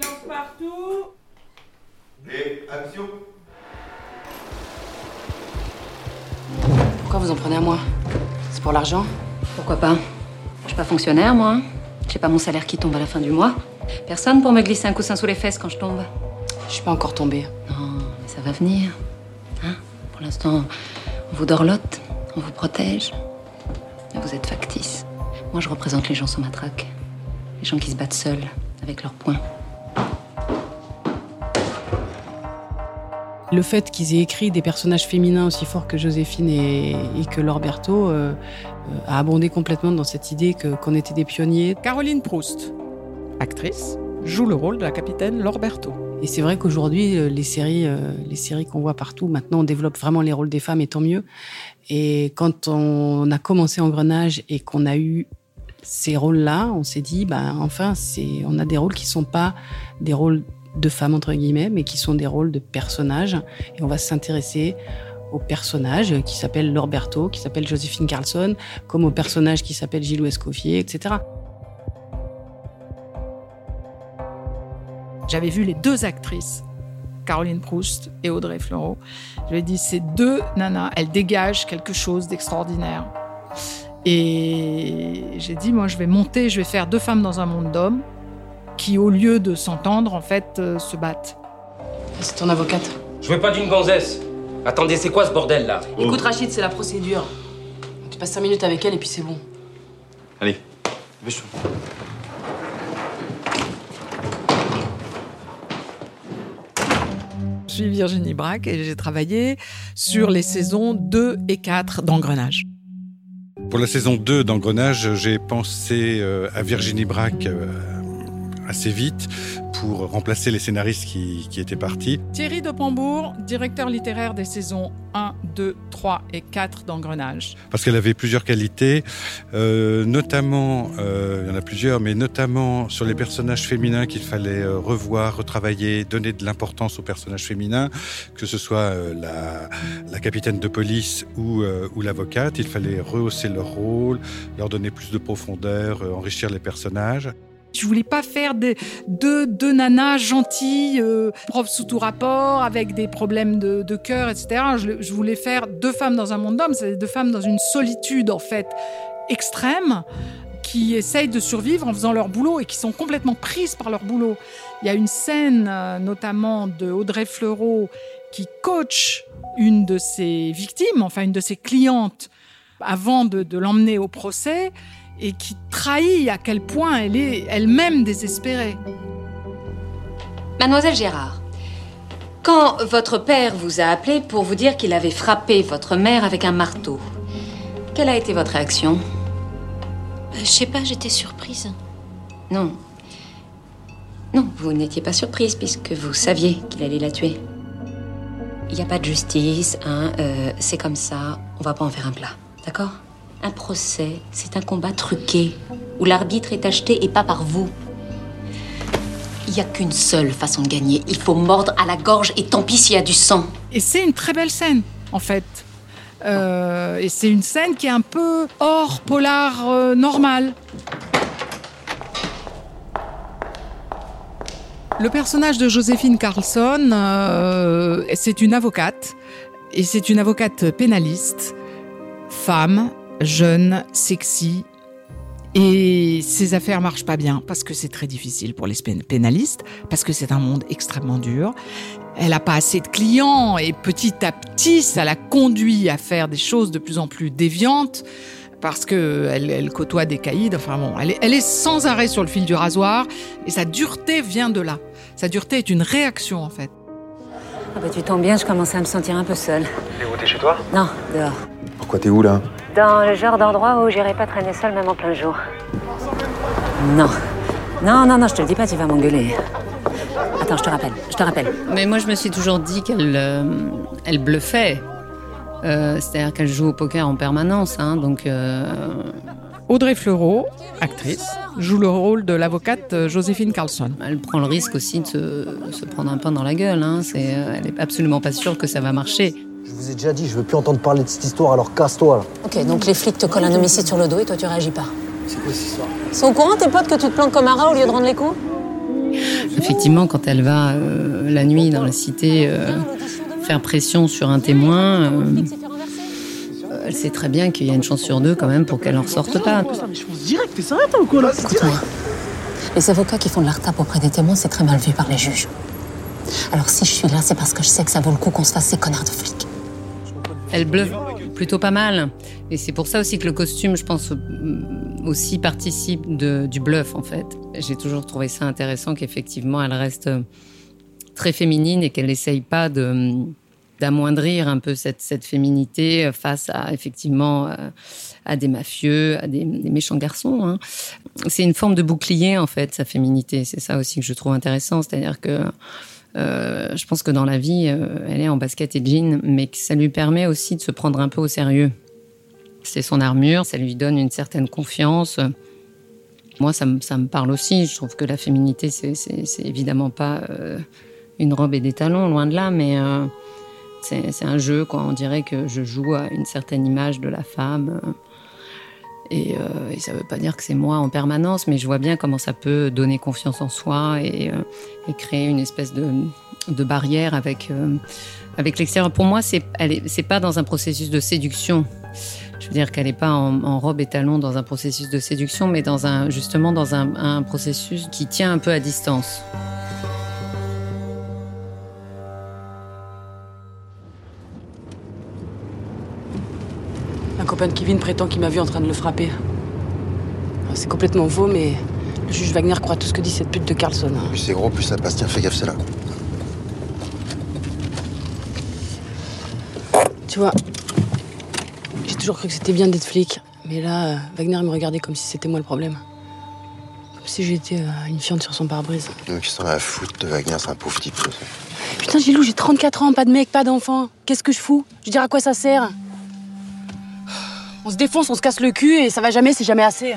silence partout. Et action Pourquoi vous en prenez à moi? C'est pour l'argent? Pourquoi pas? Je suis pas fonctionnaire, moi. hein. J'ai pas mon salaire qui tombe à la fin du mois. Personne pour me glisser un coussin sous les fesses quand je tombe. Je suis pas encore tombée. Non, mais ça va venir. Hein pour l'instant, on vous dorlote, on vous protège. Mais vous êtes factice. Moi, je représente les gens sans matraque. Les gens qui se battent seuls, avec leurs poings. Le fait qu'ils aient écrit des personnages féminins aussi forts que Joséphine et, et que Lorberto euh, euh, a abondé complètement dans cette idée que- qu'on était des pionniers. Caroline Proust, actrice, joue le rôle de la capitaine Lorberto. Et c'est vrai qu'aujourd'hui, euh, les séries, euh, les séries qu'on voit partout, maintenant, on développe vraiment les rôles des femmes, et tant mieux. Et quand on a commencé Engrenage et qu'on a eu ces rôles-là, on s'est dit, bah, enfin, c'est, on a des rôles qui sont pas des rôles de femmes entre guillemets, mais qui sont des rôles de personnages. Et on va s'intéresser aux personnages qui s'appellent Lorberto, qui s'appelle Joséphine Carlson, comme aux personnages qui s'appellent Gilles Escoffier, etc. J'avais vu les deux actrices, Caroline Proust et Audrey Fleurot. Je lui ai dit, ces deux nanas, elles dégagent quelque chose d'extraordinaire. Et j'ai dit, moi, je vais monter, je vais faire deux femmes dans un monde d'hommes qui, au lieu de s'entendre, en fait, euh, se battent. C'est ton avocate. Je veux pas d'une gonzesse. Attendez, c'est quoi ce bordel là Écoute, Rachid, c'est la procédure. Tu passes 5 minutes avec elle et puis c'est bon. Allez, dépêche-toi. Je suis Virginie Braque et j'ai travaillé sur les saisons 2 et 4 d'Engrenage. Pour la saison 2 d'Engrenage, j'ai pensé euh, à Virginie Braque euh, assez vite pour remplacer les scénaristes qui, qui étaient partis. Thierry de Pambourg, directeur littéraire des saisons 1, 2, 3 et 4 d'Engrenage. Parce qu'elle avait plusieurs qualités, euh, notamment, euh, il y en a plusieurs, mais notamment sur les personnages féminins qu'il fallait euh, revoir, retravailler, donner de l'importance aux personnages féminins, que ce soit euh, la, la capitaine de police ou, ou l'avocate. Il fallait rehausser leur rôle, leur donner plus de profondeur, enrichir les personnages. Je voulais pas faire deux, deux nanas gentilles, euh, profs sous tout rapport, avec des problèmes de, de cœur, etc. Je, voulais faire deux femmes dans un monde d'hommes, c'est deux femmes dans une solitude, en fait, extrême, qui essayent de survivre en faisant leur boulot et qui sont complètement prises par leur boulot. Il y a une scène, euh, notamment de Audrey Fleurot, qui coach une de ses victimes, enfin une de ses clientes, avant de, de l'emmener au procès et qui trahit à quel point elle est elle-même désespérée. Mademoiselle Gérard, quand votre père vous a appelé pour vous dire qu'il avait frappé votre mère avec un marteau, quelle a été votre réaction? Je sais pas, j'étais surprise. Non. Non, vous n'étiez pas surprise puisque vous saviez qu'il allait la tuer. Il n'y a pas de justice, hein, euh, c'est comme ça, on va pas en faire un plat, d'accord? Un procès, c'est un combat truqué, où l'arbitre est acheté et pas par vous. Il n'y a qu'une seule façon de gagner, il faut mordre à la gorge et tant pis s'il y a du sang. Et c'est une très belle scène, en fait. Euh, et c'est une scène qui est un peu hors polar euh, normal. Le personnage de Joséphine Carlson, euh, c'est une avocate, et c'est une avocate pénaliste, femme, jeune, sexy, et ses affaires marchent pas bien parce que c'est très difficile pour les pénalistes, parce que c'est un monde extrêmement dur. Elle n'a pas assez de clients et petit à petit, ça la conduit à faire des choses de plus en plus déviantes parce que elle, elle côtoie des caïds. Enfin bon, elle est, elle est sans arrêt sur le fil du rasoir et sa dureté vient de là. Sa dureté est une réaction en fait. Ah bah tu tombes bien, je commençais à me sentir un peu seule. T'es où? T'es chez toi? Non, dehors. Pourquoi t'es où là? Dans le genre d'endroit où j'irai pas traîner seule même en plein jour. Non. Non, non, non, je te le dis pas, tu vas m'engueuler. Attends, je te rappelle, je te rappelle. Mais moi, je me suis toujours dit qu'elle euh, elle bluffait. Euh, C'est-à-dire qu'elle joue au poker en permanence. Hein, donc, euh, Audrey Fleurot, actrice, joue le rôle de l'avocate Joséphine Carlson. elle prend le risque aussi de se, se prendre un pain dans la gueule. Hein, c'est, euh, elle est absolument pas sûre que ça va marcher. Je vous ai déjà dit, je veux plus entendre parler de cette histoire, alors casse-toi là. Ok, donc les flics te collent un homicide sur le dos et toi tu réagis pas. C'est quoi cette histoire Ils sont au courant tes potes que tu te planques comme un rat au lieu de rendre les coups Effectivement, quand elle va euh, la nuit dans la cité euh, faire pression sur un témoin, euh, elle sait très bien qu'il y a une chance sur deux quand même pour qu'elle en ressorte pas. Direct, t'es sérieux toi ou quoi là Écoute-moi. Les avocats qui font de la retape auprès des témoins, c'est très mal vu par les juges. Alors si je suis là, c'est parce que je sais que ça vaut le coup qu'on se fasse ces connards de flics. Elle bluffe plutôt pas mal. Et c'est pour ça aussi que le costume, je pense, euh, aussi participe du bluff, en fait. J'ai toujours trouvé ça intéressant qu'effectivement, elle reste euh, très féminine et qu'elle n'essaye pas de d'amoindrir un peu cette, féminité euh, face à effectivement euh, à des mafieux, à des, des méchants garçons. hein. C'est une forme de bouclier en fait sa féminité. C'est ça aussi que je trouve intéressant, c'est-à-dire que euh, je pense que dans la vie, euh, elle est en basket et jean, mais que ça lui permet aussi de se prendre un peu au sérieux. C'est son armure, ça lui donne une certaine confiance. Moi, ça, me- parle aussi. Je trouve que la féminité, c'est- évidemment pas euh, une robe et des talons, loin de là, mais c'est c'est un jeu. Quoi. On dirait que je joue à une certaine image de la femme. Euh, et, ça veut pas dire que c'est moi en permanence, mais je vois bien comment ça peut donner confiance en soi et, euh, créer une espèce de, barrière avec, euh, avec l'extérieur. Pour moi, c'est elle est- c'est pas dans un processus de séduction. Je veux dire qu'elle n'est pas en, robe et talons dans un processus de séduction, mais dans un, justement dans un processus qui tient un peu à distance. Copain de Kevin prétend qu'il m'a vu en train de le frapper. Ah, C'est complètement faux, mais le juge Wagner croit tout ce que dit cette pute de Carlson. hein. Plus c'est gros, plus ça passe. Tiens, fais gaffe, c'est là. Tu vois, j'ai toujours cru que c'était bien d'être flic. Mais là, euh, Wagner me regardait comme si c'était moi le problème. Comme si j'étais euh, une fiente sur son pare-brise. Donc, qui s'en a à foutre de Wagner, c'est un pauvre type. Putain, Gilou, j'ai 34 ans, pas de mec, pas d'enfant. Qu'est-ce que je fous? Je veux dire, à quoi ça sert? On se défonce, on se casse le cul et ça va jamais, c'est jamais assez.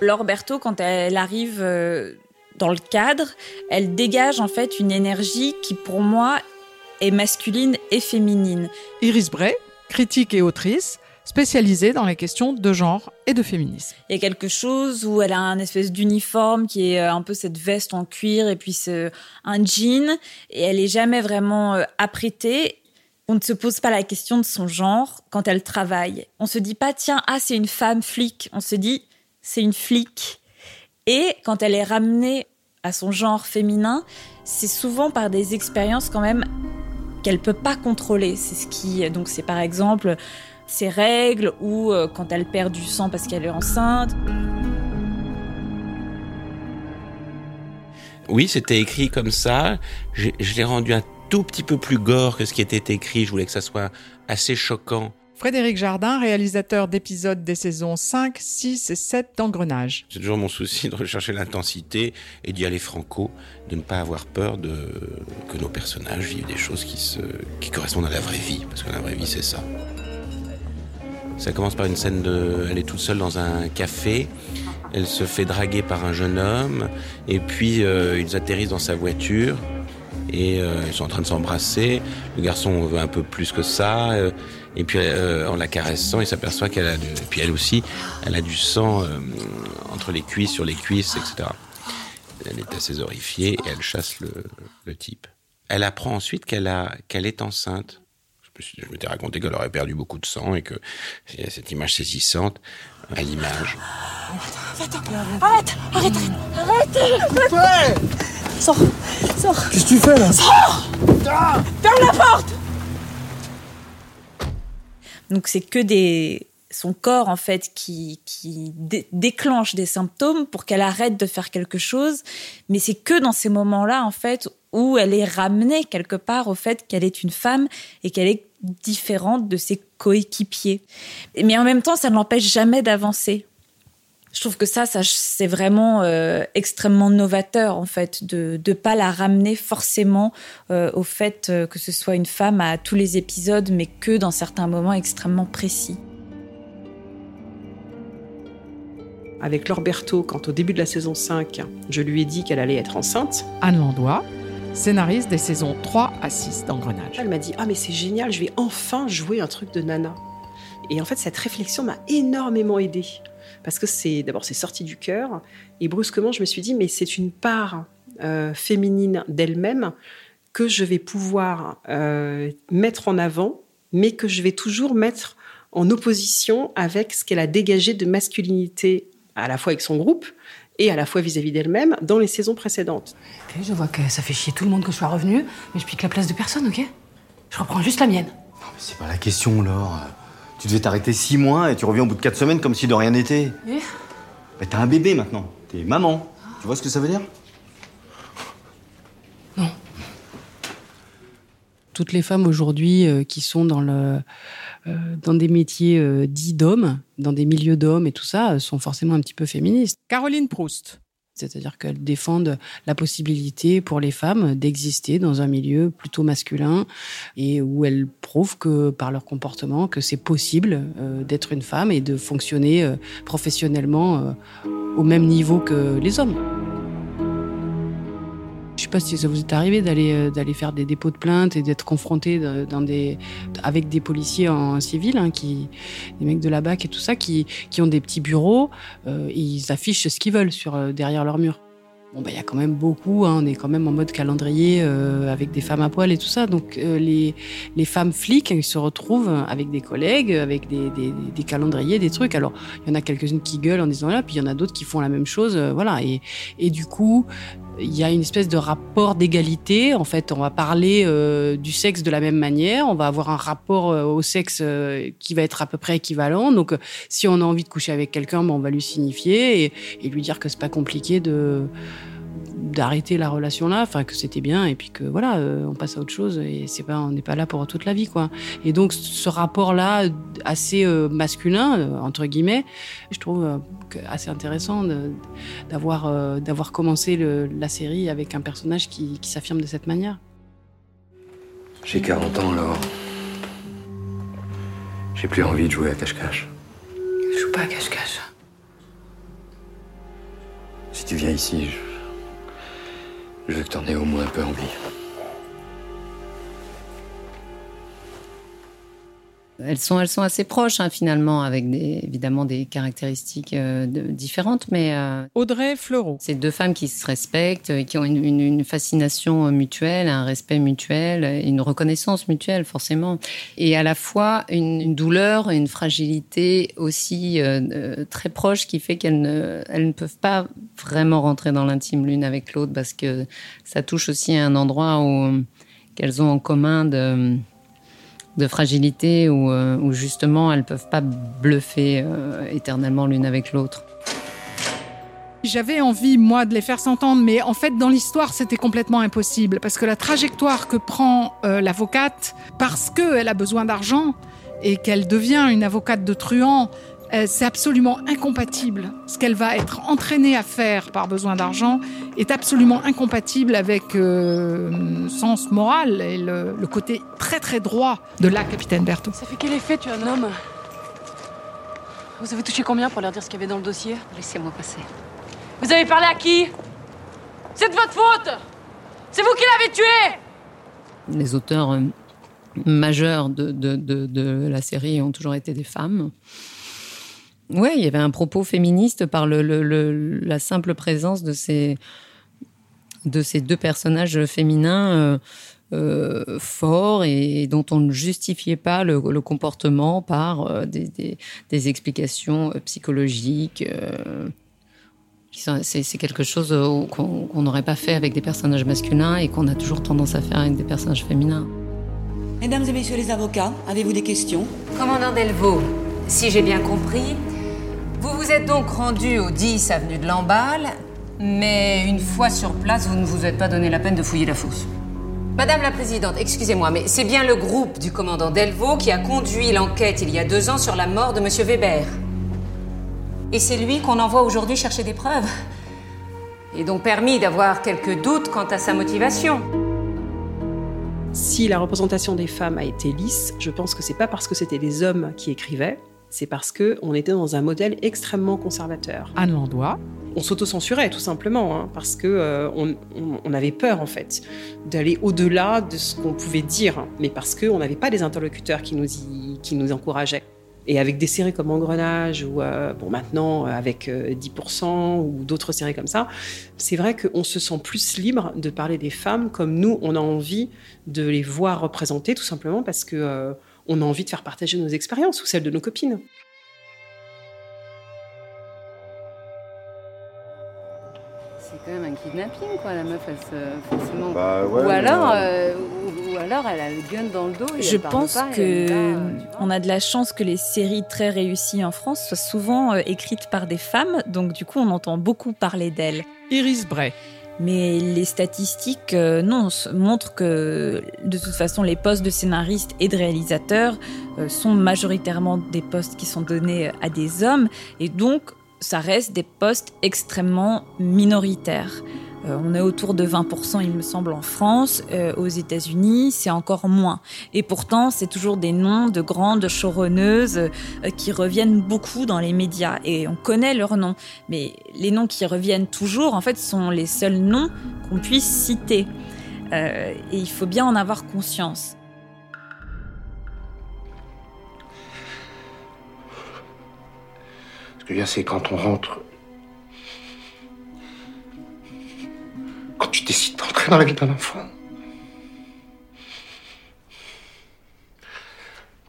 Laure Berthaud, quand elle arrive euh, dans le cadre, elle dégage en fait une énergie qui, pour moi, est masculine et féminine. Iris Bray, critique et autrice, spécialisée dans les questions de genre et de féminisme. Il y a quelque chose où elle a un espèce d'uniforme qui est euh, un peu cette veste en cuir et puis un jean et elle est jamais vraiment euh, apprêtée. On ne se pose pas la question de son genre quand elle travaille. On se dit pas tiens ah c'est une femme flic. On se dit c'est une flic. Et quand elle est ramenée à son genre féminin, c'est souvent par des expériences quand même qu'elle peut pas contrôler. C'est ce qui donc c'est par exemple ses règles ou euh, quand elle perd du sang parce qu'elle est enceinte. Oui, c'était écrit comme ça. J'ai- Je l'ai rendu un tout petit peu plus gore que ce qui était écrit. Je voulais que ça soit assez choquant. Frédéric Jardin, réalisateur d'épisodes des saisons 5, 6 et 7 d'Engrenage. C'est toujours mon souci de rechercher l'intensité et d'y aller franco, de ne pas avoir peur de que nos personnages vivent des choses qui se qui correspondent à la vraie vie, parce que la vraie vie c'est ça. Ça commence par une scène de, elle est toute seule dans un café, elle se fait draguer par un jeune homme, et puis euh, ils atterrissent dans sa voiture. Et euh, ils sont en train de s'embrasser. Le garçon veut un peu plus que ça. euh, et puis euh, en la caressant, il s'aperçoit qu'elle a du... Et puis elle aussi, elle a du sang euh, entre les cuisses, sur les cuisses, etc. Elle est assez horrifiée et elle chasse le, le type. Elle apprend ensuite qu'elle a qu'elle est enceinte. Je m'étais raconté qu'elle aurait perdu beaucoup de sang et que a cette image saisissante à l'image. Arrête Arrête Arrête Arrête Sors Sors Qu'est-ce que tu fais là? Sors Ferme la porte Donc c'est que des son corps en fait qui, qui déclenche des symptômes pour qu'elle arrête de faire quelque chose. Mais c'est que dans ces moments-là en fait où elle est ramenée quelque part au fait qu'elle est une femme et qu'elle est différente de ses coéquipiers. Mais en même temps, ça ne l'empêche jamais d'avancer. Je trouve que ça, ça c'est vraiment euh, extrêmement novateur en fait de ne pas la ramener forcément euh, au fait euh, que ce soit une femme à tous les épisodes, mais que dans certains moments extrêmement précis. Avec Berthaud, quand au début de la saison 5, je lui ai dit qu'elle allait être enceinte. Anne Landois, scénariste des saisons 3 à 6 d'Engrenage. Elle m'a dit Ah, mais c'est génial, je vais enfin jouer un truc de nana. Et en fait, cette réflexion m'a énormément aidée. Parce que c'est d'abord, c'est sorti du cœur. Et brusquement, je me suis dit Mais c'est une part euh, féminine d'elle-même que je vais pouvoir euh, mettre en avant, mais que je vais toujours mettre en opposition avec ce qu'elle a dégagé de masculinité à la fois avec son groupe et à la fois vis-à-vis d'elle-même dans les saisons précédentes. je vois que ça fait chier tout le monde que je sois revenue, mais je pique la place de personne, ok? Je reprends juste la mienne. Non, mais c'est pas la question, Laure. Tu devais t'arrêter six mois et tu reviens au bout de quatre semaines comme si de rien n'était. Et Mais t'as un bébé maintenant. T'es maman. Tu vois ce que ça veut dire? Non. Toutes les femmes aujourd'hui euh, qui sont dans le euh, dans des métiers euh, dits d'hommes, dans des milieux d'hommes et tout ça, euh, sont forcément un petit peu féministes. Caroline Proust. C'est-à-dire qu'elles défendent la possibilité pour les femmes d'exister dans un milieu plutôt masculin et où elles prouvent que par leur comportement que c'est possible d'être une femme et de fonctionner professionnellement au même niveau que les hommes. Sais pas si ça vous est arrivé d'aller euh, d'aller faire des dépôts de plainte et d'être confronté dans des avec des policiers en civil, hein, qui des mecs de la BAC et tout ça, qui qui ont des petits bureaux, euh, ils affichent ce qu'ils veulent sur euh, derrière leur mur. Bon, bah, il y a quand même beaucoup, hein, on est quand même en mode calendrier avec des femmes à poil et tout ça. Donc, les, les femmes flics, elles se retrouvent avec des collègues, avec des, des, calendriers, des trucs. Alors, il y en a quelques-unes qui gueulent en disant là, puis il y en a d'autres qui font la même chose. Voilà. Et, et du coup, il y a une espèce de rapport d'égalité. En fait, on va parler euh, du sexe de la même manière. On va avoir un rapport euh, au sexe euh, qui va être à peu près équivalent. Donc, si on a envie de coucher avec quelqu'un, ben, on va lui signifier et, et lui dire que c'est pas compliqué de d'arrêter la relation là, enfin que c'était bien et puis que voilà, on passe à autre chose et c'est pas, on n'est pas là pour toute la vie quoi. Et donc ce rapport là assez masculin entre guillemets, je trouve assez intéressant d'avoir d'avoir commencé le, la série avec un personnage qui, qui s'affirme de cette manière. J'ai 40 ans alors. J'ai plus envie de jouer à cache-cache. Je joue pas à cache-cache. Si tu viens ici, je... Je veux que t'en aies au moins un peu envie. Elles sont, elles sont assez proches hein, finalement, avec des, évidemment des caractéristiques euh, de, différentes, mais euh, Audrey Fleurot. C'est deux femmes qui se respectent, euh, qui ont une, une, une, fascination mutuelle, un respect mutuel, une reconnaissance mutuelle forcément, et à la fois une, une douleur, une fragilité aussi euh, très proche qui fait qu'elles ne, elles ne peuvent pas vraiment rentrer dans l'intime l'une avec l'autre parce que ça touche aussi à un endroit où qu'elles ont en commun de de fragilité où, euh, justement elles peuvent pas bluffer euh, éternellement l'une avec l'autre. J'avais envie, moi, de les faire s'entendre, mais en fait, dans l'histoire, c'était complètement impossible, parce que la trajectoire que prend euh, l'avocate, parce qu'elle a besoin d'argent et qu'elle devient une avocate de truand, c'est absolument incompatible. Ce qu'elle va être entraînée à faire par besoin d'argent est absolument incompatible avec euh, le sens moral et le, le, côté très très droit de la capitaine Berthaud. Ça fait quel effet tu es un homme? Vous avez touché combien pour leur dire ce qu'il y avait dans le dossier? Laissez-moi passer. Vous avez parlé à qui? C'est de votre faute C'est vous qui l'avez tué Les auteurs euh, majeurs de, de, de, de la série ont toujours été des femmes. Ouais, il y avait un propos féministe par le, le, le, la simple présence de ces, de ces deux personnages féminins euh, euh, forts et dont on ne justifiait pas le, le comportement par euh, des, des, des, explications psychologiques. Euh, c'est quelque chose qu'on n'aurait pas fait avec des personnages masculins et qu'on a toujours tendance à faire avec des personnages féminins. Mesdames et messieurs les avocats, avez-vous des questions? Commandant Delvaux, Si j'ai bien compris, vous vous êtes donc rendu au 10 avenue de Lamballe, mais une fois sur place, vous ne vous êtes pas donné la peine de fouiller la fosse. Madame la Présidente, excusez-moi, mais c'est bien le groupe du commandant Delvaux qui a conduit l'enquête il y a deux ans sur la mort de Monsieur Weber. Et c'est lui qu'on envoie aujourd'hui chercher des preuves. Et donc permis d'avoir quelques doutes quant à sa motivation. Si la représentation des femmes a été lisse, je pense que c'est pas parce que c'était des hommes qui écrivaient, c'est parce que on était dans un modèle extrêmement conservateur. Anne Landois. On s'auto-censurait tout simplement hein, parce que euh, on, on- on avait peur en fait d'aller au-delà de ce qu'on pouvait dire, mais parce qu'on n'avait pas des interlocuteurs qui nous y, qui nous encourageaient. Et avec des séries comme Engrenage ou euh, bon maintenant euh, avec euh, 10% ou d'autres séries comme ça, c'est vrai qu'on se sent plus libre de parler des femmes comme nous on a envie de les voir représentées tout simplement parce que on a envie de faire partager nos expériences ou celles de nos copines. C'est quand même un kidnapping, quoi. La meuf, elle se. Forcément. Bah ouais, ou, alors, non. euh, ou, ou alors, elle a le gun dans le dos. et Je elle pense là, euh, on a de la chance que les séries très réussies en France soient souvent euh, écrites par des femmes, donc du coup on entend beaucoup parler d'elles. Iris Bray. Mais les statistiques, euh, non, montrent que de toute façon les postes de scénaristes et de réalisateurs euh, sont majoritairement des postes qui sont donnés à des hommes, et donc ça reste des postes extrêmement minoritaires. Euh, on est autour de 20%, il me semble, en France. Euh, aux États-Unis, c'est encore moins. Et pourtant, c'est toujours des noms de grandes showrunneuses euh, qui reviennent beaucoup dans les médias. Et on connaît leurs noms. Mais les noms qui reviennent toujours, en fait, sont les seuls noms qu'on puisse citer. Euh, et il faut bien en avoir conscience. Ce que je veux dire, c'est quand on rentre. Quand tu décides d'entrer dans la vie d'un enfant.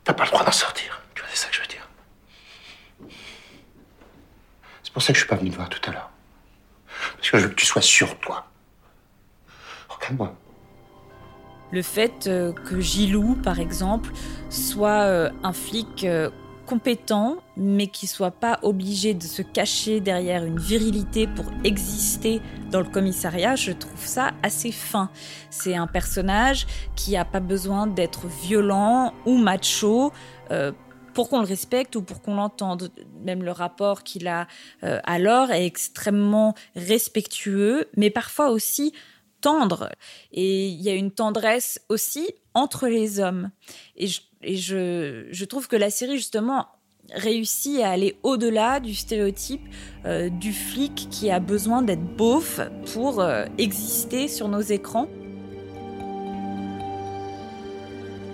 T'as pas le droit d'en sortir. Tu vois, c'est ça que je veux dire. C'est pour ça que je suis pas venu te voir tout à l'heure. Parce que je veux que tu sois sûr de toi. Regarde-moi. Le fait euh, que Gilou, par exemple, soit euh, un flic euh, compétent, mais qui soit pas obligé de se cacher derrière une virilité pour exister dans le commissariat, je trouve ça assez fin. C'est un personnage qui a pas besoin d'être violent ou macho. euh, pour qu'on le respecte ou pour qu'on l'entende. Même le rapport qu'il a euh, alors est extrêmement respectueux, mais parfois aussi tendre. Et il y a une tendresse aussi entre les hommes. Et je, trouve que la série, justement, réussit à aller au-delà du stéréotype euh, du flic qui a besoin d'être beauf pour euh, exister sur nos écrans.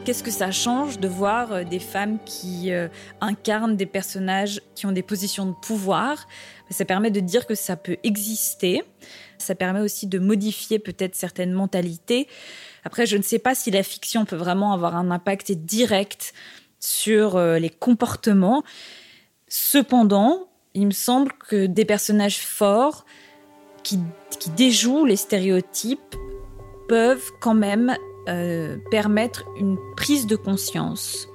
Qu'est-ce que ça change de voir euh, des femmes qui incarnent des personnages qui ont des positions de pouvoir? Ça permet de dire que ça peut exister. Ça permet aussi de modifier peut-être certaines mentalités. Après, je ne sais pas si la fiction peut vraiment avoir un impact direct sur euh, les comportements. Cependant, il me semble que des personnages forts qui, déjouent les stéréotypes peuvent quand même euh, permettre une prise de conscience.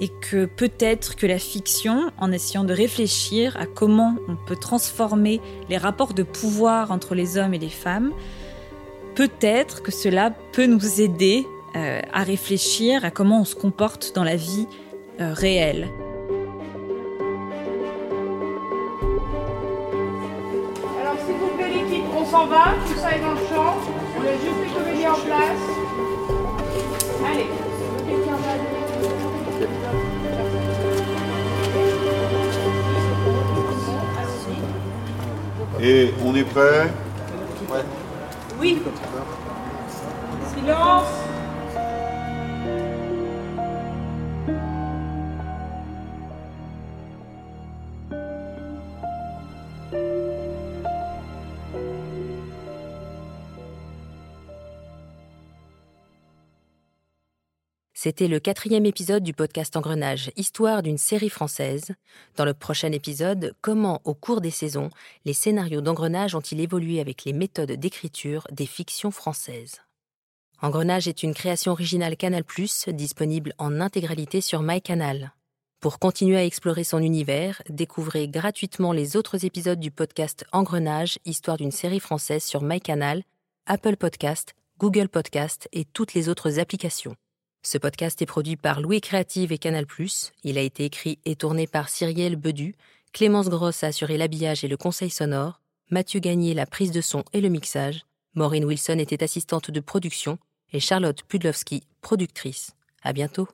Et que peut-être que la fiction, en essayant de réfléchir à comment on peut transformer les rapports de pouvoir entre les hommes et les femmes, peut-être que cela peut nous aider euh, à réfléchir à comment on se comporte dans la vie euh, réelle. Alors s'il vous plaît l'équipe, on s'en va, tout ça est dans le champ. On laisse juste les comédiens en place. Allez, quelqu'un va Et on est prêt? Oui. Silence. C'était le quatrième épisode du podcast Engrenage, histoire d'une série française. Dans le prochain épisode, comment, au cours des saisons, les scénarios d'Engrenage ont-ils évolué avec les méthodes d'écriture des fictions françaises? Engrenage est une création originale Canal+, disponible en intégralité sur MyCanal. Pour continuer à explorer son univers, découvrez gratuitement les autres épisodes du podcast Engrenage, histoire d'une série française sur MyCanal, Apple Podcast, Google Podcast et toutes les autres applications. Ce podcast est produit par Louis Créative et Canal+. Il a été écrit et tourné par Cyrielle Bedu. Clémence Grosse a assuré l'habillage et le conseil sonore. Mathieu Gagné la prise de son et le mixage. Maureen Wilson était assistante de production et Charlotte Pudlowski, productrice. À bientôt.